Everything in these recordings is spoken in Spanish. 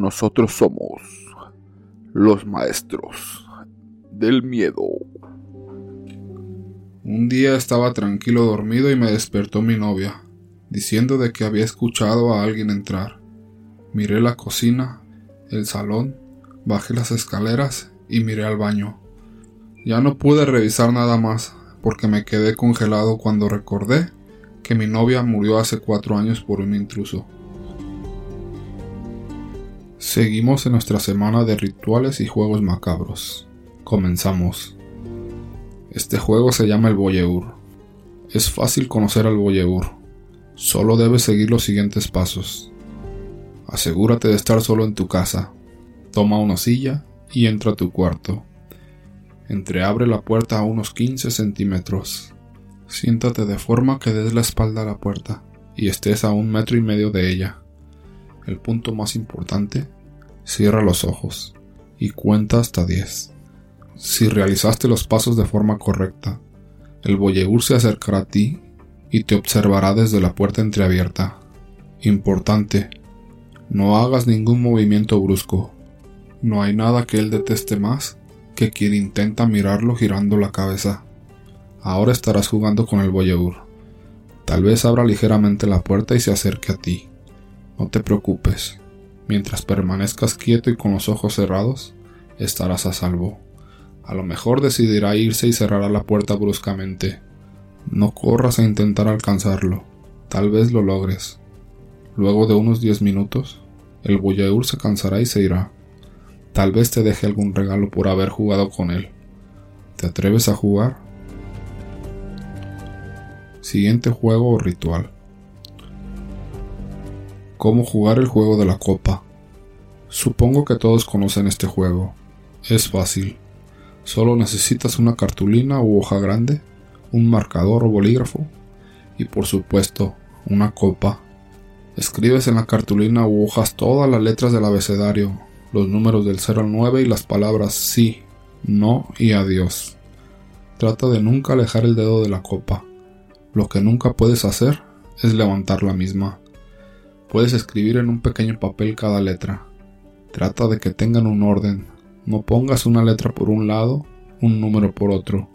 Nosotros somos los maestros del miedo. Un día estaba tranquilo dormido y me despertó mi novia, diciendo de que había escuchado a alguien entrar. Miré la cocina, el salón, bajé las escaleras y miré al baño. Ya no pude revisar nada más, porque me quedé congelado cuando recordé que mi novia murió hace cuatro años por un intruso. Seguimos en nuestra semana de rituales y juegos macabros. Comenzamos. Este juego se llama el Boyeur. Es fácil conocer al Boyeur. Solo debes seguir los siguientes pasos. Asegúrate de estar solo en tu casa. Toma una silla y entra a tu cuarto. Entreabre la puerta a unos 15 centímetros. Siéntate de forma que des la espalda a la puerta y estés a un metro y medio de ella. El punto más importante, cierra los ojos y cuenta hasta 10. Si realizaste los pasos de forma correcta, el boyeur se acercará a ti y te observará desde la puerta entreabierta. Importante, no hagas ningún movimiento brusco. No hay nada que él deteste más que quien intenta mirarlo girando la cabeza. Ahora estarás jugando con el boyeur. Tal vez abra ligeramente la puerta y se acerque a ti. No te preocupes. Mientras permanezcas quieto y con los ojos cerrados, estarás a salvo. A lo mejor decidirá irse y cerrará la puerta bruscamente. No corras a intentar alcanzarlo. Tal vez lo logres. Luego de unos 10 minutos, el boyeur se cansará y se irá. Tal vez te deje algún regalo por haber jugado con él. ¿Te atreves a jugar? Siguiente juego o ritual cómo jugar el juego de la copa. Supongo que todos conocen este juego. Es fácil. Solo necesitas una cartulina u hoja grande, un marcador o bolígrafo y por supuesto una copa. Escribes en la cartulina u hojas todas las letras del abecedario, los números del 0 al 9 y las palabras sí, no y adiós. Trata de nunca alejar el dedo de la copa. Lo que nunca puedes hacer es levantar la misma. Puedes escribir en un pequeño papel cada letra. Trata de que tengan un orden. No pongas una letra por un lado, un número por otro.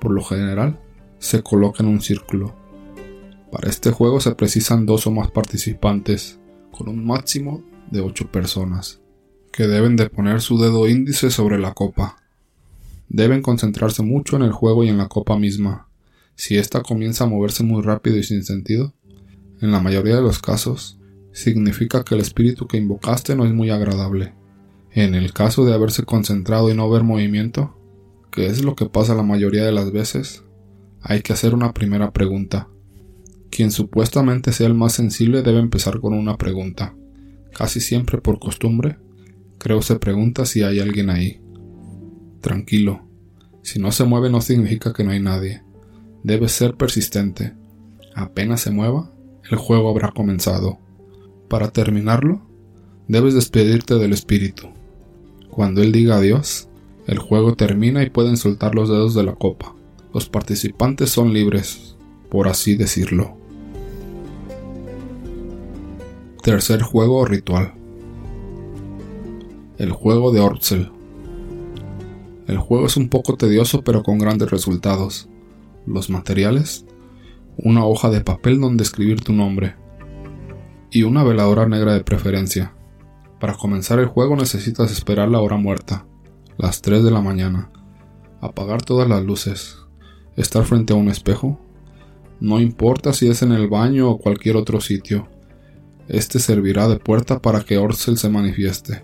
Por lo general, se coloca en un círculo. Para este juego se precisan dos o más participantes, con un máximo de 8 personas, que deben de poner su dedo índice sobre la copa. Deben concentrarse mucho en el juego y en la copa misma. Si ésta comienza a moverse muy rápido y sin sentido, en la mayoría de los casos, significa que el espíritu que invocaste no es muy agradable. En el caso de haberse concentrado y no ver movimiento, que es lo que pasa la mayoría de las veces, hay que hacer una primera pregunta. Quien supuestamente sea el más sensible debe empezar con una pregunta. Casi siempre por costumbre, creo se pregunta si hay alguien ahí. Tranquilo, si no se mueve no significa que no hay nadie. Debe ser persistente. Apenas se mueva, el juego habrá comenzado. Para terminarlo, debes despedirte del espíritu. Cuando él diga adiós, el juego termina y pueden soltar los dedos de la copa. Los participantes son libres, por así decirlo. Tercer juego o ritual. El juego de Orzel. El juego es un poco tedioso pero con grandes resultados. Los materiales una hoja de papel donde escribir tu nombre y una veladora negra de preferencia. Para comenzar el juego necesitas esperar la hora muerta, las 3 de la mañana, apagar todas las luces, estar frente a un espejo, no importa si es en el baño o cualquier otro sitio, este servirá de puerta para que Orcel se manifieste.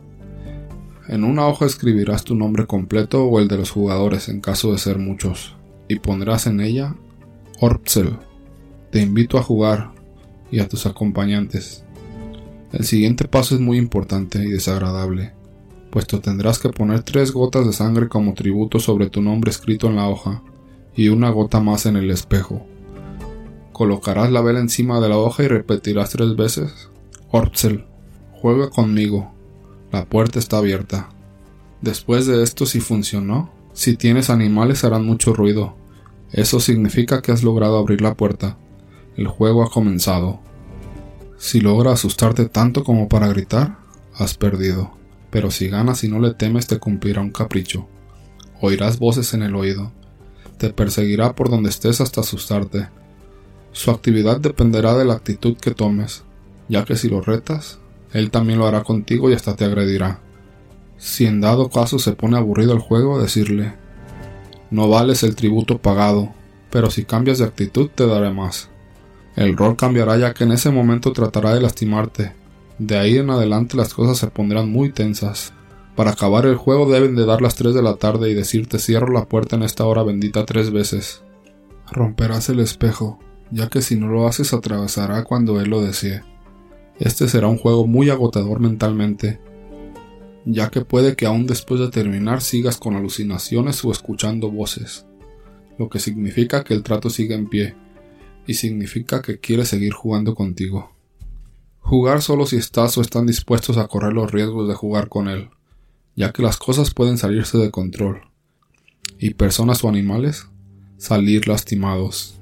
En una hoja escribirás tu nombre completo o el de los jugadores en caso de ser muchos, y pondrás en ella Orpsel te invito a jugar y a tus acompañantes. El siguiente paso es muy importante y desagradable, puesto tendrás que poner tres gotas de sangre como tributo sobre tu nombre escrito en la hoja y una gota más en el espejo. Colocarás la vela encima de la hoja y repetirás tres veces. Orpsel, juega conmigo. La puerta está abierta. Después de esto, si funcionó, si tienes animales harán mucho ruido. Eso significa que has logrado abrir la puerta. El juego ha comenzado. Si logra asustarte tanto como para gritar, has perdido. Pero si ganas y no le temes te cumplirá un capricho. Oirás voces en el oído. Te perseguirá por donde estés hasta asustarte. Su actividad dependerá de la actitud que tomes, ya que si lo retas, él también lo hará contigo y hasta te agredirá. Si en dado caso se pone aburrido el juego, decirle, no vales el tributo pagado, pero si cambias de actitud te daré más. El rol cambiará ya que en ese momento tratará de lastimarte. De ahí en adelante las cosas se pondrán muy tensas. Para acabar el juego deben de dar las 3 de la tarde y decirte cierro la puerta en esta hora bendita tres veces. Romperás el espejo, ya que si no lo haces atravesará cuando él lo desee. Este será un juego muy agotador mentalmente, ya que puede que aún después de terminar sigas con alucinaciones o escuchando voces, lo que significa que el trato sigue en pie, y significa que quiere seguir jugando contigo. Jugar solo si estás o están dispuestos a correr los riesgos de jugar con él, ya que las cosas pueden salirse de control, y personas o animales salir lastimados.